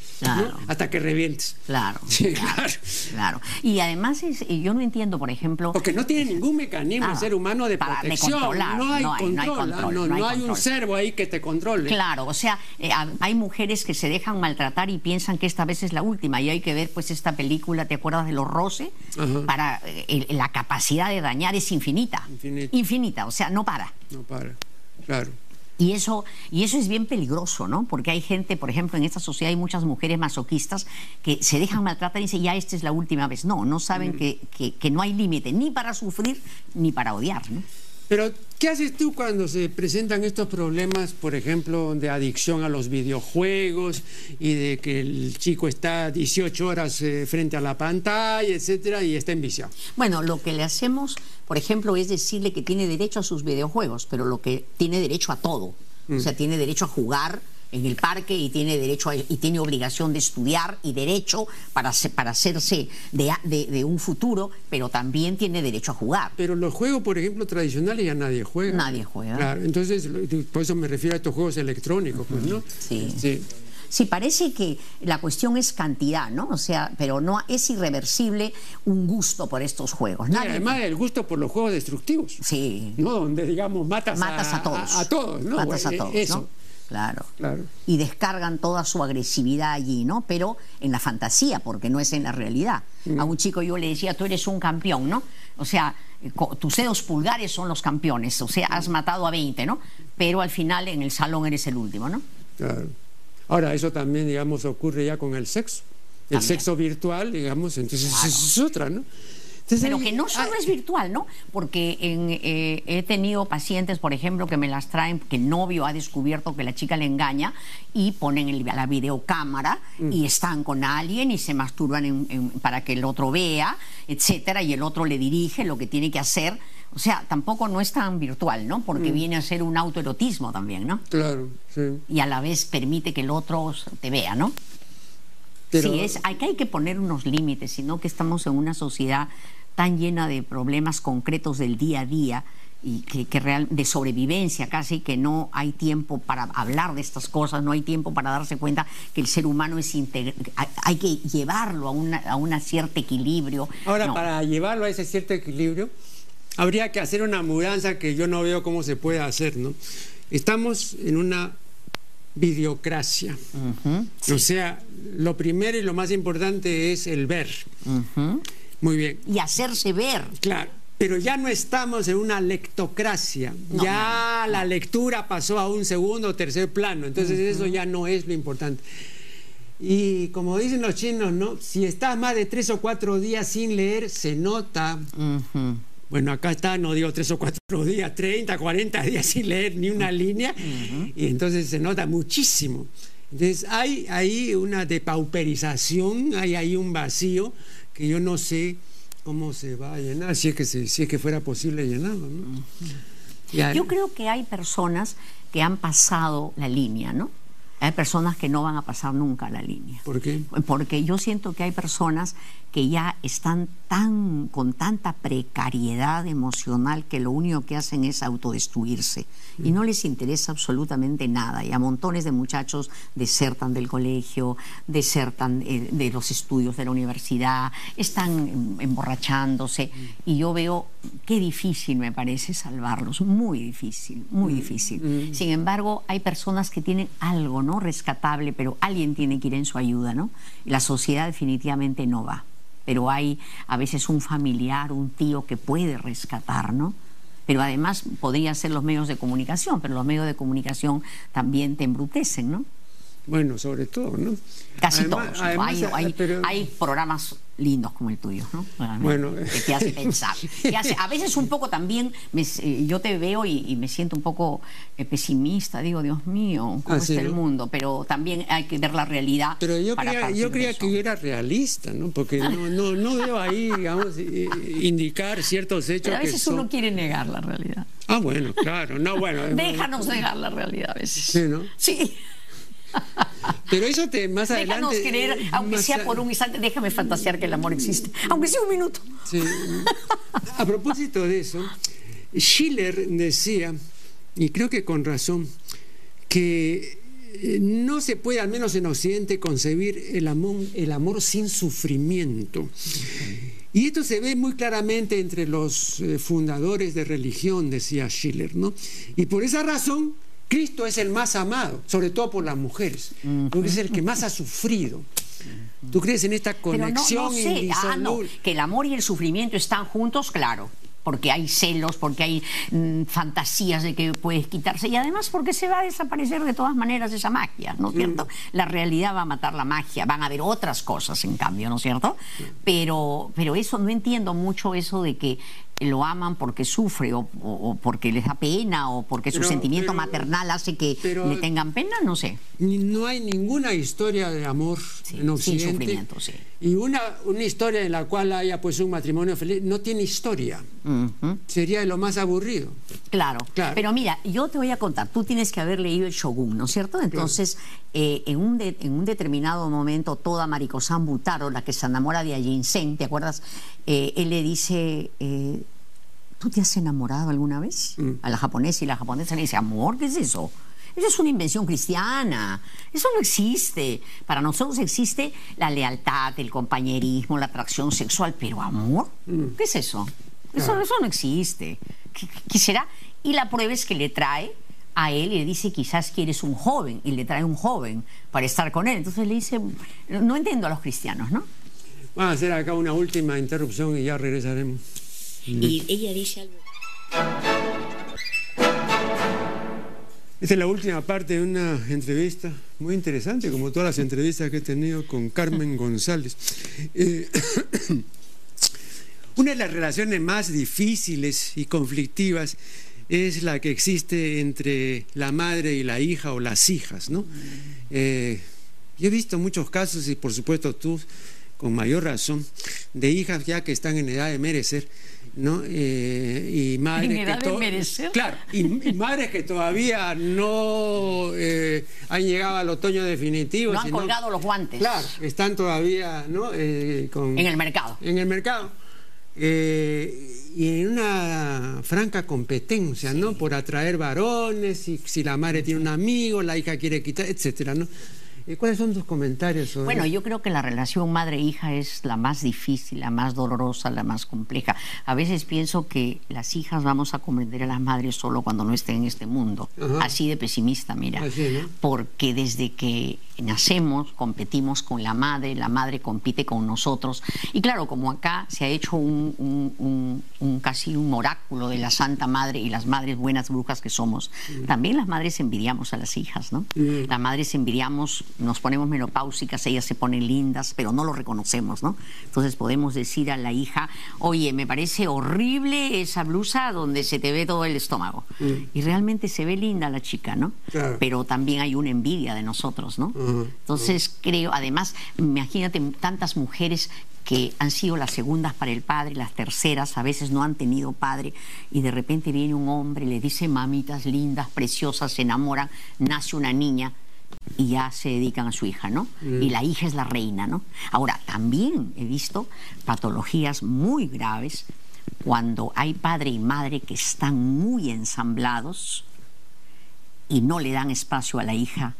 Hasta que revientes. Claro, Sí, claro, claro. Y además es, y yo no entiendo, por ejemplo, Porque no tiene ningún mecanismo el ser humano de Para- de protección. controlar. no, hay No hay- no hay control, no, no hay un servo ahí que te controle. Claro, o sea, eh, ha- hay mujeres que se dejan maltratar y piensan que esta vez es la última y hay que ver pues esta película, ¿te acuerdas de los? Ajá. Para eh, la capacidad de dañar es infinita. Infinita. Infinita, o sea, no para. No para. Claro. Y eso, y eso es bien peligroso, ¿no? Porque hay gente, por ejemplo, en esta sociedad hay muchas mujeres masoquistas que se dejan maltratar y dicen, ya esta es la última vez. No, no saben que, que- que no hay límite ni para sufrir ni para odiar, ¿no? Pero, ¿qué haces tú cuando se presentan estos problemas, por ejemplo, de adicción a los videojuegos y de que el chico está 18 horas eh, frente a la pantalla, etcétera, y está enviciado? Bueno, lo que le hacemos, por ejemplo, es decirle que tiene derecho a sus videojuegos, pero lo que tiene derecho a todo. O sea, tiene derecho a jugar en el parque y tiene derecho a- y tiene obligación de estudiar y derecho para, para hacerse de, a- de- de un futuro, pero también tiene derecho a jugar. Pero los juegos, por ejemplo, tradicionales ya nadie juega. Nadie juega. Claro, entonces, por eso me refiero a estos juegos electrónicos, pues, ¿no? Sí. Sí. Sí, parece que la cuestión es cantidad, ¿no? O sea, pero no es irreversible un gusto por estos juegos. Y además el gusto por los juegos destructivos, sí, ¿no? Donde, digamos, matas, matas a, todos. A, todos, ¿no? Matas a todos, Eso, ¿no? Claro. claro. Y descargan toda su agresividad allí, ¿no? Pero en la fantasía, porque no es en la realidad. Mm. A un chico yo le decía, tú eres un campeón, ¿no? O sea, eh, tus dedos pulgares son los campeones, o sea, has matado a 20, ¿no? Pero al final en el salón eres el último, ¿no? Claro. Ahora, eso también, digamos, ocurre ya con el sexo. El También. sexo virtual, digamos, entonces Claro. eso es otra, ¿no? Pero que no solo es virtual, ¿no? Porque en, eh, he tenido pacientes, por ejemplo, que me las traen, que el novio ha descubierto que la chica le engaña y ponen el- la videocámara Mm. y están con alguien y se masturban en- en- para que el otro vea, etcétera, y el otro le dirige lo que tiene que hacer. O sea, tampoco no es tan virtual, ¿no? Mm. Porque viene a ser un autoerotismo también, ¿no? Claro, sí. Y a la vez permite que el otro te vea, ¿no? Pero, Sí, es, hay, que, hay que poner unos límites, sino que estamos en una sociedad tan llena de problemas concretos del día a día y que, real, de sobrevivencia casi, que no hay tiempo para hablar de estas cosas, no hay tiempo para darse cuenta que el ser humano es integral, hay, que llevarlo a, una, a un cierto equilibrio. Ahora, para llevarlo a ese cierto equilibrio, habría que hacer una mudanza que yo no veo cómo se puede hacer, ¿no? Estamos en una videocracia. O sea, lo primero y lo más importante es el ver. Muy bien. Y hacerse ver. Claro. Pero ya no estamos en una lectocracia. ya la lectura pasó a un segundo o tercer plano. Entonces eso ya no es lo importante. Y como dicen los chinos, ¿no? Si estás más de tres o cuatro días sin leer, se nota. Bueno, acá está, no digo tres o cuatro días, 30, 40 días sin leer ni una línea, y entonces se nota muchísimo. Entonces hay ahí una depauperización, hay ahí un vacío que yo no sé cómo se va a llenar, si es que, si es que fuera posible llenarlo. Yo creo que hay personas que han pasado la línea, ¿no? Hay personas que no van a pasar nunca la línea. ¿Por qué? Porque yo siento que hay personas que ya están tan con tanta precariedad emocional que lo único que hacen es autodestruirse y no les interesa absolutamente nada y a montones de muchachos desertan del colegio, desertan eh, de los estudios de la universidad, están emborrachándose y yo veo qué difícil me parece salvarlos, muy difícil, muy mm, difícil. Mm. Sin embargo, hay personas que tienen algo, ¿no? rescatable, pero alguien tiene que ir en su ayuda, ¿no? La sociedad definitivamente no va pero hay a veces un familiar, un tío que puede rescatar, ¿no? Pero además podrían ser los medios de comunicación, pero los medios de comunicación también te embrutecen, ¿no? Bueno, sobre todo, ¿no? Casi todos. hay, hay, programas lindos como el tuyo, ¿no? Bueno. Que te hace pensar. a veces un poco también, eh, yo te veo y, me siento un poco eh, pesimista, digo, Dios mío, ¿cómo ah, está el mundo? Pero también hay que ver la realidad. Pero yo creía, yo creía que yo era realista, ¿no? Porque no, no, veo ahí, digamos, eh, indicar ciertos hechos. Pero a veces uno quiere negar la realidad. Ah, bueno, claro. No, bueno. Déjanos negar la realidad a veces. Sí, ¿no? Sí. Pero eso te más Déjanos adelante. creer, aunque sea por un instante, déjame fantasear que el amor existe, aunque sea un minuto. A propósito de eso, Schiller decía, y creo que con razón, que eh, no se puede, al menos en Occidente, concebir el amor, el amor sin sufrimiento. Y esto se ve muy claramente entre los eh, fundadores de religión, decía Schiller, ¿no? Y por esa razón Cristo es el más amado, sobre todo por las mujeres, porque es el que más ha sufrido. ¿Tú crees en esta conexión Pero ah, no, que el amor y el sufrimiento están juntos, claro. Porque hay celos, porque hay mm, fantasías de que puedes quitarse. Y además porque se va a desaparecer de todas maneras esa magia, ¿no es cierto? Mm. La realidad va a matar la magia, van a haber otras cosas en cambio, ¿no es cierto? Pero, pero eso, no entiendo mucho eso de que lo aman porque sufre o, porque les da pena o porque su sentimiento maternal hace que le tengan pena, no sé. No hay ninguna historia de amor en Occidente. Sin sufrimiento, sí. Y una, una historia en la cual haya pues un matrimonio feliz no tiene historia. Sería lo más aburrido. Claro. claro. Pero mira, yo te voy a contar, tú tienes que haber leído el Shogun, ¿no es cierto? Entonces, eh, en, un en un determinado momento, toda Mariko-san Butaro, la que se enamora de Ajin ¿te acuerdas? Eh, él le dice... Eh, ¿Tú te has enamorado alguna vez? Mm. A la japonesa y la japonesa le dice, amor, ¿qué es eso? Eso es una invención cristiana. Eso no existe. Para nosotros existe la lealtad, el compañerismo, la atracción sexual, pero amor, mm. ¿qué es eso? Eso, eso no existe. ¿Qué, será? Y la prueba es que le trae a él y le dice, quizás quieres un joven, y le trae un joven para estar con él. Entonces le dice, no entiendo a los cristianos, ¿no? Vamos a hacer acá una última interrupción y ya regresaremos. Y ella dice algo. Esta es la última parte de una entrevista muy interesante, como todas las entrevistas que he tenido con Carmen González. Eh, una de las relaciones más difíciles y conflictivas es la que existe entre la madre y la hija o las hijas, ¿no? Eh, yo he visto muchos casos, y por supuesto tú con mayor razón, de hijas ya que están en edad de merecer, ¿no? Eh, y madres que claro, y, madres que todavía no eh, han llegado al otoño definitivo. No han colgado los guantes. Claro, están todavía ¿no? Eh, con, en el mercado. En el mercado. eh, y en una franca competencia, ¿no? Por atraer varones, y si la madre tiene un amigo, la hija quiere quitar, etcétera, ¿no? Eh, ¿Cuáles son tus comentarios sobre Bueno, yo creo que la relación madre-hija es la más difícil, la más dolorosa, la más compleja. A veces pienso que las hijas vamos a comprender a las madres solo cuando no estén en este mundo. Así de pesimista, mira. Porque desde que nacemos, competimos con la madre, la madre compite con nosotros. Y claro, como acá se ha hecho un, casi un oráculo de la Santa Madre y las madres buenas brujas que somos, mm. también las madres envidiamos a las hijas, ¿no? Mm. Las madres envidiamos, nos ponemos menopáusicas, ellas se ponen lindas, pero no lo reconocemos, ¿no? Entonces podemos decir a la hija, oye, me parece horrible esa blusa donde se te ve todo el estómago. Mm. Y realmente se ve linda la chica, ¿no? Pero también hay una envidia de nosotros, ¿no? Entonces creo, además, imagínate tantas mujeres que han sido las segundas para el padre, las terceras, a veces no han tenido padre, y de repente viene un hombre, le dice mamitas lindas, preciosas, se enamoran, nace una niña y ya se dedican a su hija, ¿no? Mm. Y la hija es la reina, ¿no? Ahora, también he visto patologías muy graves cuando hay padre y madre que están muy ensamblados y no le dan espacio a la hija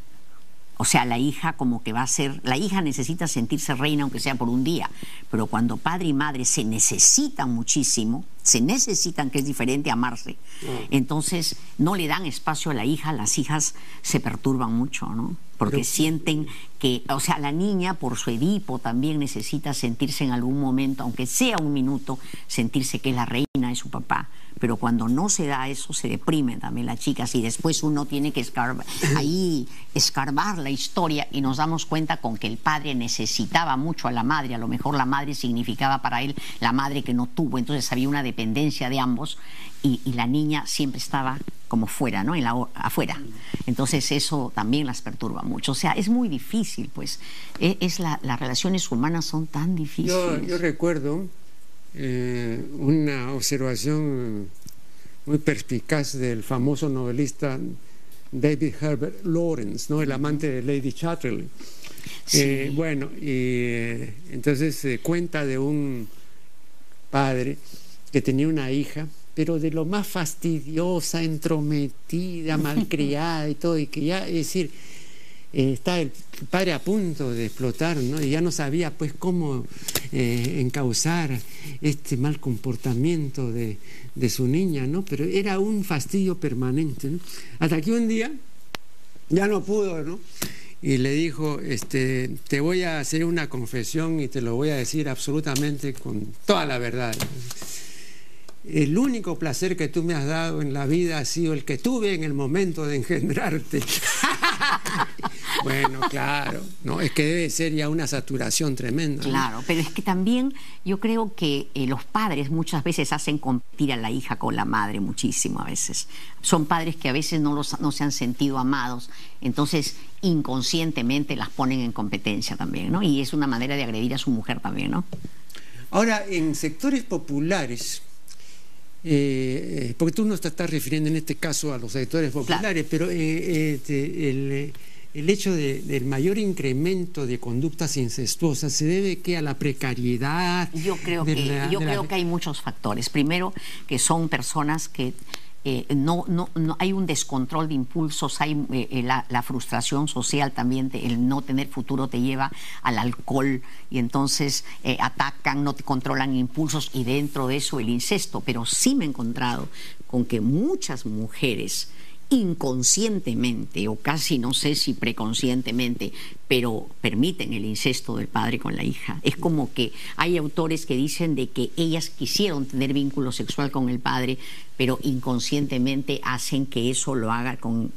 o sea, la hija como que va a ser, la hija necesita sentirse reina aunque sea por un día, pero cuando padre y madre se necesitan muchísimo, se necesitan, que es diferente amarse, mm. entonces no le dan espacio a la hija, las hijas se perturban mucho, ¿no? Porque sienten que, o sea, la niña por su Edipo también necesita sentirse en algún momento, aunque sea un minuto, sentirse que es la reina de su papá. Pero cuando no se da eso se deprimen también las chicas y después uno tiene que escarbar, ahí escarbar la historia y nos damos cuenta con que el padre necesitaba mucho a la madre, a lo mejor la madre significaba para él la madre que no tuvo, entonces había una dependencia de ambos y, la niña siempre estaba como fuera, ¿no? En la, afuera. Entonces eso también las perturba mucho. O sea, es muy difícil, pues. E, es, las relaciones humanas son tan difíciles. yo recuerdo eh, una observación muy perspicaz del famoso novelista David Herbert Lawrence, ¿no? el amante de Lady Chatterley. Eh, bueno, y eh, entonces se cuenta de un padre que tenía una hija, pero de lo más fastidiosa, entrometida, malcriada y todo, y que ya, es decir, eh, está el padre a punto de explotar, ¿no? Y ya no sabía pues cómo eh, encauzar este mal comportamiento de, su niña, ¿no? Pero era un fastidio permanente, ¿no? Hasta que un día ya no pudo, ¿no? Y le dijo, este, te voy a hacer una confesión y te lo voy a decir absolutamente con toda la verdad. El único placer que tú me has dado en la vida ha sido el que tuve en el momento de engendrarte. bueno, claro, no, es que debe ser ya una saturación tremenda. Claro, pero es que también yo creo que eh, los padres muchas veces hacen competir a la hija con la madre muchísimo a veces. Son padres que a veces no, los, no se han sentido amados, entonces inconscientemente las ponen en competencia también, ¿no? Y es una manera de agredir a su mujer también, ¿no? Ahora, en sectores populares, eh, porque tú no te estás refiriendo en este caso a los sectores populares, pero eh, este, el, el, hecho del mayor incremento de conductas incestuosas se debe que a la precariedad. Yo creo que yo creo que hay muchos factores. Primero, que son personas que eh, no, no, no, hay un descontrol de impulsos, hay eh, eh, la, frustración social también, el no tener futuro te lleva al alcohol y entonces atacan, no te controlan impulsos y dentro de eso el incesto. Pero sí me he encontrado con que muchas mujeres inconscientemente o casi no sé si preconscientemente, pero permiten el incesto del padre con la hija. Es como que hay autores que dicen de que ellas quisieron tener vínculo sexual con el padre, pero inconscientemente hacen que eso lo haga con,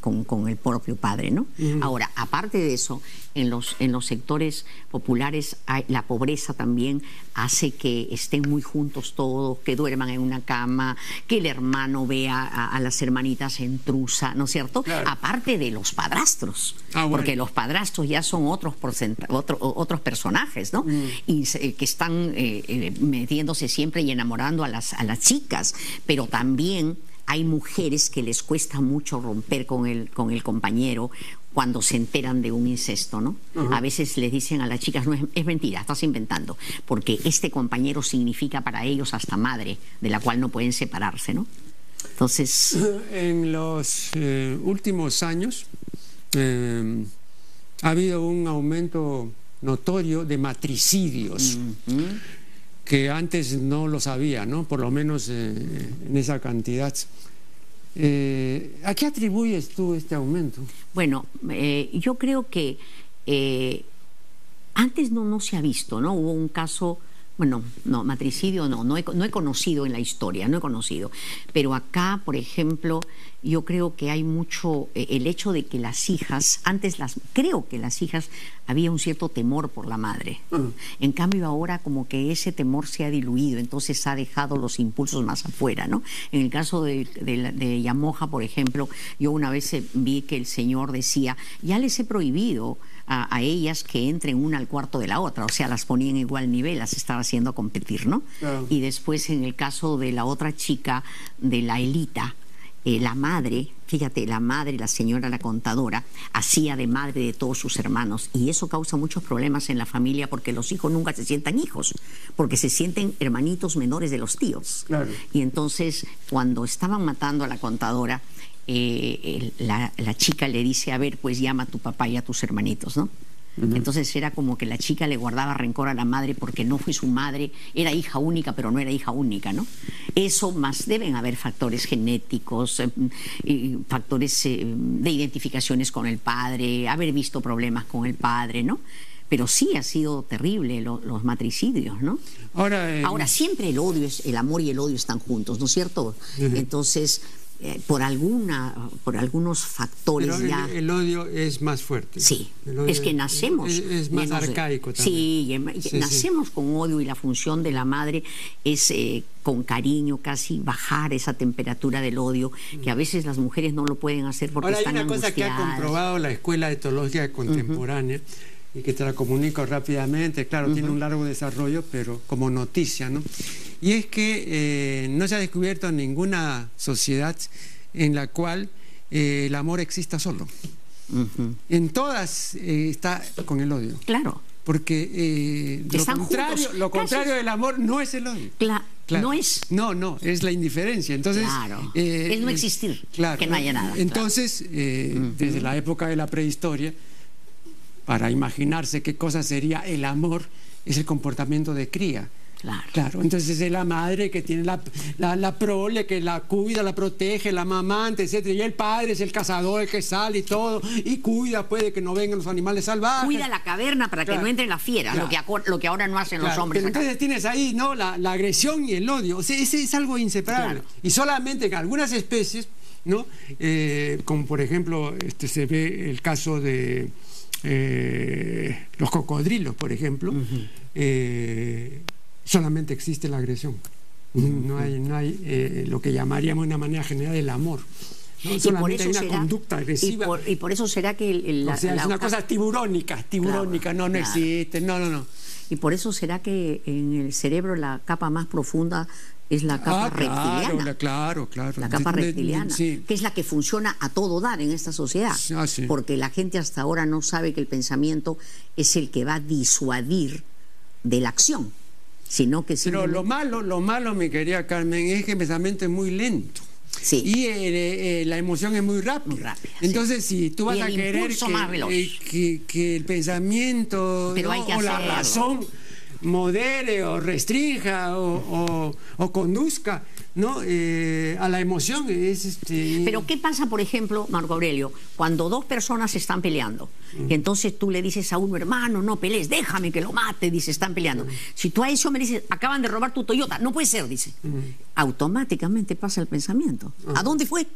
el propio padre, ¿no? Ahora, aparte de eso, en los, en los sectores populares la pobreza también hace que estén muy juntos todos, que duerman en una cama, que el hermano vea a, las hermanitas en trusa, ¿no es cierto? Aparte de los padrastros, ah, porque los padrastros ya son otros, otros personajes, ¿no? Mm. Y que están eh, eh, metiéndose siempre y enamorando a las, a las chicas, pero también hay mujeres que les cuesta mucho romper con el, con el compañero cuando se enteran de un incesto, ¿no? A veces les dicen a las chicas, no, es, mentira, estás inventando, porque este compañero significa para ellos hasta madre, de la cual no pueden separarse, ¿no? Entonces... En los eh, últimos años eh, ha habido un aumento notorio de matricidios. Que antes no lo sabía, ¿no? Por lo menos eh, en esa cantidad. Eh, ¿A qué atribuyes tú este aumento? Bueno, eh, yo creo que antes no, no se ha visto, ¿no? Hubo un caso bueno, no, matricidio no, no he, no he, conocido en la historia, no he conocido. Pero acá, por ejemplo, yo creo que hay mucho, eh, el hecho de que las hijas, antes las, creo que las hijas había un cierto temor por la madre. Mm. En cambio ahora como que ese temor se ha diluido, entonces ha dejado los impulsos más afuera, ¿no? En el caso de, de, de Yamoja, por ejemplo, yo una vez vi que el señor decía, ya les he prohibido a, ellas que entren una al cuarto de la otra, o sea, las ponían en igual nivel, las estaba haciendo competir, ¿no? Y después en el caso de la otra chica, de la Elita, eh, la madre, fíjate, la madre, la señora, la contadora, hacía de madre de todos sus hermanos y eso causa muchos problemas en la familia porque los hijos nunca se sientan hijos, porque se sienten hermanitos menores de los tíos. Y entonces, cuando estaban matando a la contadora, eh, la, chica le dice, a ver, pues llama a tu papá y a tus hermanitos, ¿no? Entonces era como que la chica le guardaba rencor a la madre porque no fue su madre, era hija única, pero no era hija única, ¿no? Eso más deben haber factores genéticos, eh, factores eh, de identificaciones con el padre, haber visto problemas con el padre, ¿no? Pero sí ha sido terrible los matricidios, ¿no? Ahora, Ahora siempre el odio, es, el amor y el odio están juntos, ¿no es cierto? Entonces eh, por alguna por algunos factores ya. el, odio es más fuerte. Sí. Es que nacemos es, más arcaico también. sí, nacemos con odio y la función de la madre es eh, con cariño casi bajar esa temperatura del odio que a veces las mujeres no lo pueden hacer porque Ahora, están hay una cosa que ha comprobado la escuela de etología contemporánea y que te la comunico rápidamente claro tiene un largo desarrollo pero como noticia no y es que eh, no se ha descubierto ninguna sociedad en la cual eh, el amor exista solo. En todas eh, está con el odio. Claro. Porque lo contrario, lo contrario del amor no es el odio. Claro. No es. No, no, es la indiferencia. Entonces, claro. es no existir. Claro. Que no haya nada. Entonces, desde la época de la prehistoria, para imaginarse qué cosa sería el amor, es el comportamiento de cría. Claro. entonces es la madre que tiene la, la, prole, que la cuida, la protege, la mamante, etcétera. Y el padre es el cazador, el que sale y todo, y cuida, puede que no vengan los animales salvajes. Cuida la caverna para que no entren las fieras, lo, que, lo que ahora no hacen los hombres. entonces tienes ahí, ¿no? La, agresión y el odio. O sea, ese es algo inseparable. Y solamente en algunas especies, ¿no? Eh, como por ejemplo, este, se ve el caso de eh, los cocodrilos, por ejemplo solamente existe la agresión. No hay, no hay eh, lo que llamaríamos de una manera general el amor. ¿no? Solamente hay una conducta agresiva. Y por, eso será que... El, o sea, es una cosa tiburónica, tiburónica, no, no existe, no, no, no. Y por eso será que en el cerebro la capa más profunda es la capa ah, reptiliana. Claro, claro. La capa reptiliana, que es la que funciona a todo dar en esta sociedad. Ah, porque la gente hasta ahora no sabe que el pensamiento es el que va a disuadir de la acción sino que Pero lo malo, lo malo, mi querida Carmen, es que el pensamiento es muy lento. Sí. Y eh, eh, la emoción es muy rápida. Entonces, si tú vas a querer que, que, el pensamiento o la razón modere o restrinja o, conduzca ¿no? Eh, a la emoción. Es este... Pero ¿qué pasa, por ejemplo, Marco Aurelio, cuando dos personas están peleando? Y entonces tú le dices a uno, hermano, no pelees, déjame que lo mate, dice, están peleando. Si tú a eso me dices, acaban de robar tu Toyota, no puede ser, dice. Automáticamente pasa el pensamiento. ¿A dónde fue?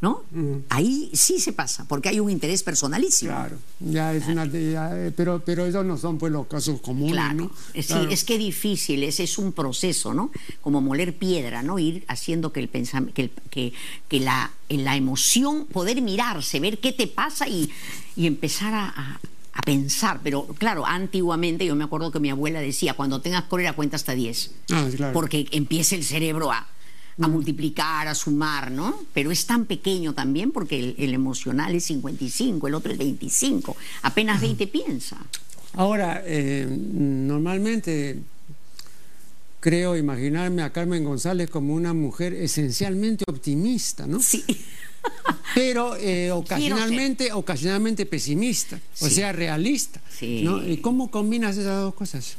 ¿No? Ahí sí se pasa, porque hay un interés personalísimo. Claro, ya es una, eh, pero, pero esos no son pues los casos comunes, claro. Sí, es que difícil, ese es un proceso, ¿no? Como moler piedra, ¿no? Ir haciendo que el que, que, que la, la emoción, poder mirarse, ver qué te pasa y, y empezar a, a pensar, pero claro, antiguamente yo me acuerdo que mi abuela decía, cuando tengas cólera cuenta hasta 10, ah, porque empieza el cerebro a, a multiplicar, a sumar, ¿no? Pero es tan pequeño también porque el, emocional es 55, el otro es 25, apenas 20 piensa. Ahora, eh, normalmente creo imaginarme a Carmen González como una mujer esencialmente optimista, ¿no? Sí. Pero eh, ocasionalmente, ocasionalmente pesimista, o sea, realista. ¿no? ¿Y cómo combinas esas dos cosas?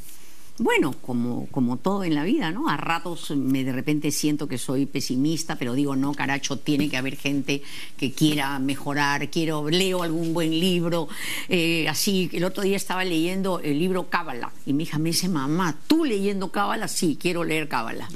Bueno, como, como todo en la vida, ¿no? A ratos me de repente siento que soy pesimista, pero digo, no, caracho, tiene que haber gente que quiera mejorar, quiero, leo algún buen libro, eh, así, el otro día estaba leyendo el libro Cábala, y mi hija me dice, mamá, ¿tú leyendo Cábala? Sí, quiero leer Cábala.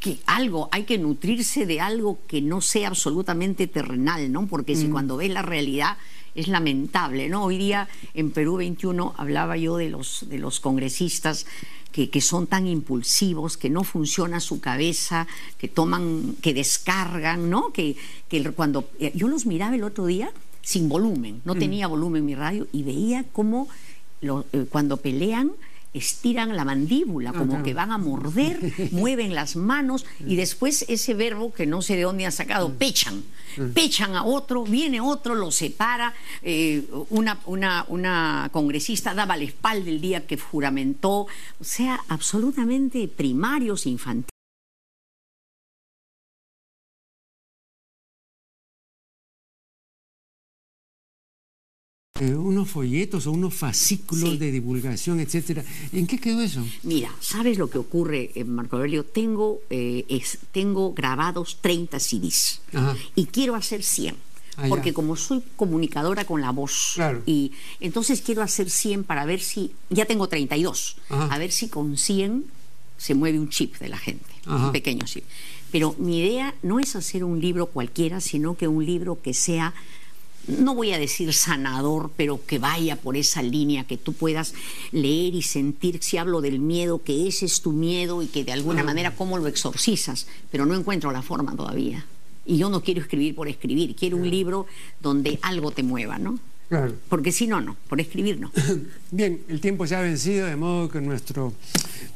Que algo, hay que nutrirse de algo que no sea absolutamente terrenal, ¿no? Porque si mm. cuando ves la realidad es lamentable, ¿no? Hoy día en Perú 21 hablaba yo de los, de los congresistas que, son tan impulsivos, que no funciona su cabeza, que toman, que descargan, ¿no? Que, que cuando eh, yo los miraba el otro día sin volumen, no mm. tenía volumen mi radio y veía cómo eh, cuando pelean estiran la mandíbula, ah, como que van a morder, mueven las manos y después ese verbo que no sé de dónde ha sacado, mm. pechan, mm. pechan a otro, viene otro, lo separa. Eh, una, una, una congresista daba la espalda el día que juramentó, o sea, absolutamente primarios, infantiles. Eh, unos folletos o unos fascículos de divulgación, etcétera. ¿En qué quedó eso? Mira, ¿sabes lo que ocurre, eh, Marco Aurelio? Tengo, eh, tengo grabados 30 CDs y quiero hacer 100. Ah, porque como soy comunicadora con la voz y entonces quiero hacer 100 para ver si ya tengo 32 a ver si con 100 se mueve un chip de la gente un pequeño chip pero mi idea no es hacer un libro cualquiera sino que un libro que sea no voy a decir sanador, pero que vaya por esa línea, que tú puedas leer y sentir, si hablo del miedo, que ese es tu miedo y que de alguna manera cómo lo exorcizas, pero no encuentro la forma todavía. Y yo no quiero escribir por escribir, quiero un libro donde algo te mueva, ¿no? Claro. Porque si no, no, por escribir no. Bien, el tiempo se ha vencido, de modo que nuestro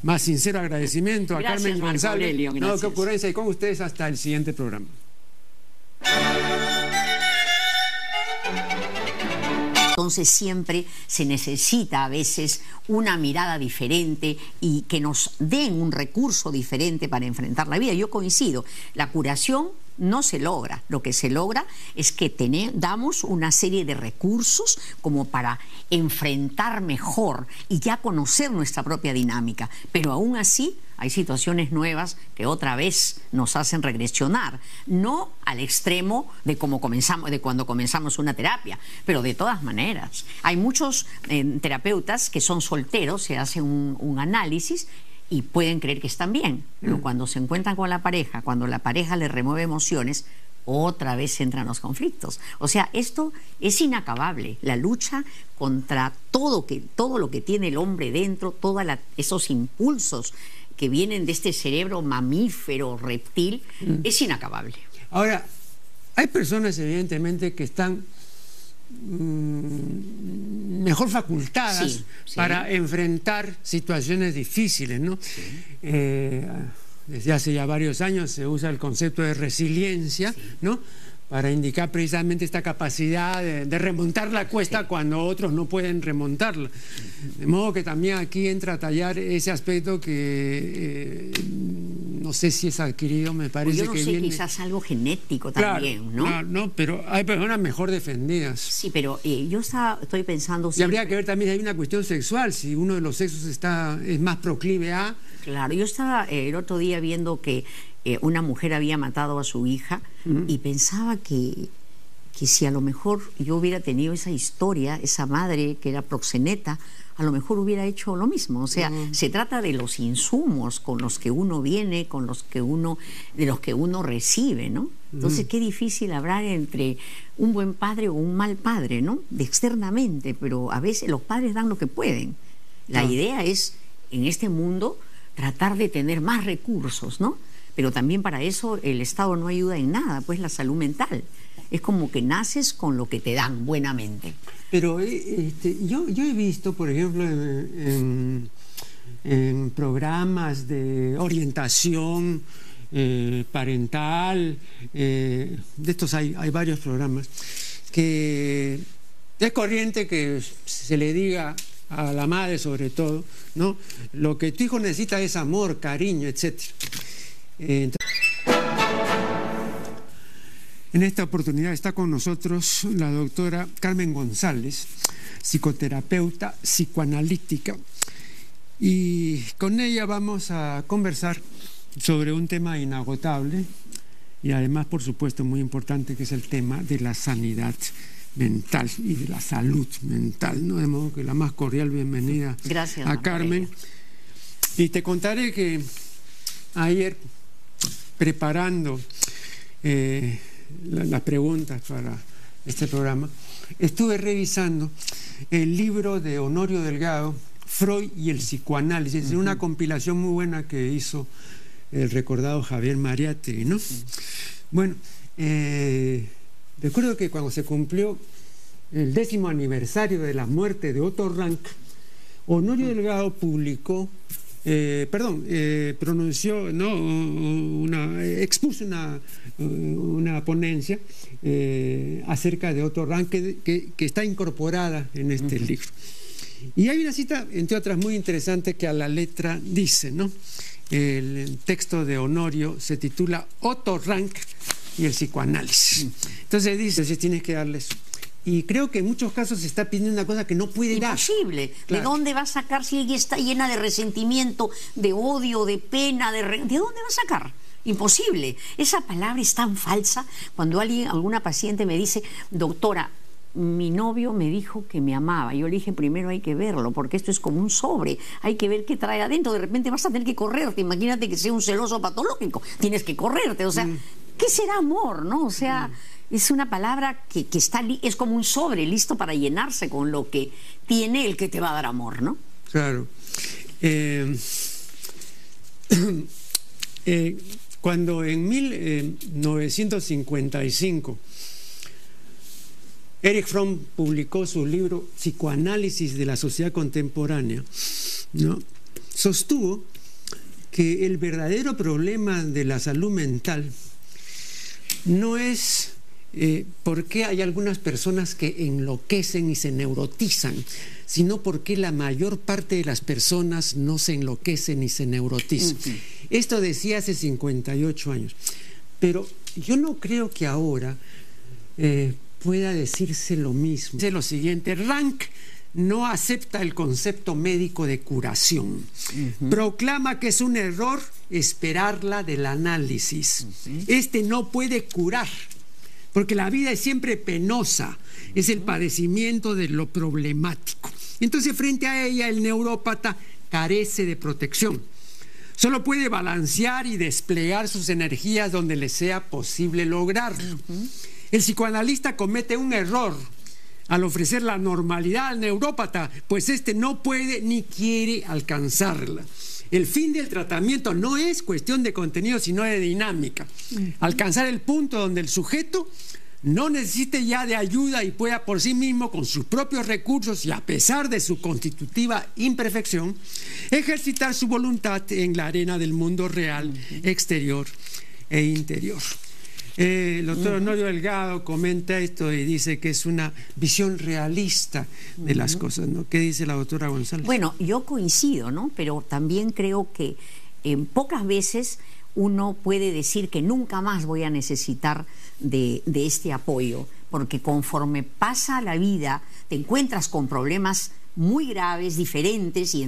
más sincero agradecimiento a Carmen González. no, qué ocurrencia, y con ustedes hasta el siguiente programa. Entonces siempre se necesita a veces una mirada diferente y que nos den un recurso diferente para enfrentar la vida. Yo coincido, la curación no se logra. Lo que se logra es que damos una serie de recursos como para enfrentar mejor y ya conocer nuestra propia dinámica. Pero aún así hay situaciones nuevas que otra vez nos hacen regresionar, no al extremo de como comenzamos, de cuando comenzamos una terapia, pero de todas maneras. Hay muchos eh, terapeutas que son solteros, se hace un análisis y pueden creer que están bien, pero mm. cuando se encuentran con la pareja, cuando la pareja les remueve emociones, otra vez entran los conflictos. O sea, esto es inacabable, la lucha contra todo, que, todo lo que tiene el hombre dentro, todos esos impulsos que vienen de este cerebro mamífero, reptil, mm. es inacabable. Ahora, hay personas evidentemente que están mejor facultadas para enfrentar situaciones difíciles, ¿no? Eh, desde hace ya varios años se usa el concepto de resiliencia, ¿no? Para indicar precisamente esta capacidad de, remontar la cuesta cuando otros no pueden remontarla. De modo que también aquí entra a tallar ese aspecto que eh, no sé si es adquirido, me parece pues yo no que sé, quizás algo genético también, ¿no? Claro, no, pero hay personas mejor defendidas. Sí, pero eh, yo estoy pensando... Y habría que ver también, hay una cuestión sexual, si uno de los sexos está es más proclive a... Claro, yo estaba eh, el otro día viendo que eh, una mujer había matado a su hija y pensaba que, que si a lo mejor yo hubiera tenido esa historia, esa madre que era proxeneta, a lo mejor hubiera hecho lo mismo. O sea, se trata de los insumos con los que uno viene, con los que uno, de los que uno recibe, ¿no? Entonces, qué difícil hablar entre un buen padre o un mal padre, ¿no? De externamente, pero a veces los padres dan lo que pueden. La idea es, en este mundo, tratar de tener más recursos, ¿no? Pero también para eso el Estado no ayuda en nada, pues la salud mental. Es como que naces con lo que te dan buenamente. Pero eh, este, yo, yo he visto, por ejemplo, en, programas de orientación eh, parental, eh, de estos hay, hay varios programas, que es corriente que se le diga a la madre sobre todo, ¿no? Lo que tu hijo necesita es amor, cariño, etc. en esta oportunidad está con nosotros la doctora Carmen González, psicoterapeuta psicoanalítica, y con ella vamos a conversar sobre un tema inagotable y además, por supuesto, muy importante, que es el tema de la sanidad mental y de la salud mental. ¿no? De modo que la más cordial bienvenida a Carmen. Y te contaré que ayer, preparando eh, las preguntas para este programa, estuve revisando el libro de Honorio Delgado, Freud y el psicoanálisis, una compilación muy buena que hizo el recordado Javier Mariátegui, ¿no? Bueno, eh, recuerdo que cuando se cumplió el décimo aniversario de la muerte de Otto Rank, Honorio Delgado publicó, eh, perdón, eh, pronunció, no, una, expuso una, una ponencia acerca de Otto Rank que, está incorporada en este libro. Y hay una cita, entre otras, muy interesante que a la letra dice, ¿no? El texto de Honorio se titula Otto Rank y el psicoanálisis. Entonces dice, si tienes que darles y creo que en muchos casos se está pidiendo una cosa que no puede Imposible. dar. ¿De dónde va a sacar si ella está llena de resentimiento, de odio, de pena? ¿De, ¿De dónde va a sacar? Imposible. Esa palabra es tan falsa. Cuando alguien, alguna paciente me dice, doctora, mi novio me dijo que me amaba. Yo le dije, primero hay que verlo, porque esto es como un sobre. Hay que ver qué trae adentro. De repente vas a tener que correrte. Imagínate que sea un celoso patológico. Tienes que correrte. O sea, mm. ¿qué será amor? ¿No? O sea, mm. Es una palabra que, está, es como un sobre listo para llenarse con lo que tiene el que te va a dar amor, ¿no? Claro. Eh, eh, cuando en 1955 Eric Fromm publicó su libro Psicoanálisis de la sociedad contemporánea. ¿no? Sostuvo que el verdadero problema de la salud mental no es eh, por qué hay algunas personas que enloquecen y se neurotizan, sino porque la mayor parte de las personas no se enloquecen ni se neurotizan. Esto decía hace 58 años. Pero yo no creo que ahora eh, pueda decirse lo mismo. Dice lo siguiente, Rank no acepta el concepto médico de curación. Proclama que es un error esperarla del análisis. Este no puede curar, porque la vida es siempre penosa, es el padecimiento de lo problemático. Entonces, frente a ella, el neurópata carece de protección. Solo puede balancear y desplegar sus energías donde le sea posible lograrlo. El psicoanalista comete un error al ofrecer la normalidad al neurópata, pues éste no puede ni quiere alcanzarla. El fin del tratamiento no es cuestión de contenido, sino de dinámica. Alcanzar el punto donde el sujeto no necesite ya de ayuda y pueda por sí mismo, con sus propios recursos y a pesar de su constitutiva imperfección, ejercitar su voluntad en la arena del mundo real, exterior e interior. Eh, el doctor Honorio Delgado comenta esto y dice que es una visión realista de las cosas, ¿no? ¿Qué dice la doctora González? Bueno, yo coincido, ¿no? Pero también creo que en pocas veces uno puede decir que nunca más voy a necesitar de, de este apoyo, porque conforme pasa la vida te encuentras con problemas muy graves, diferentes y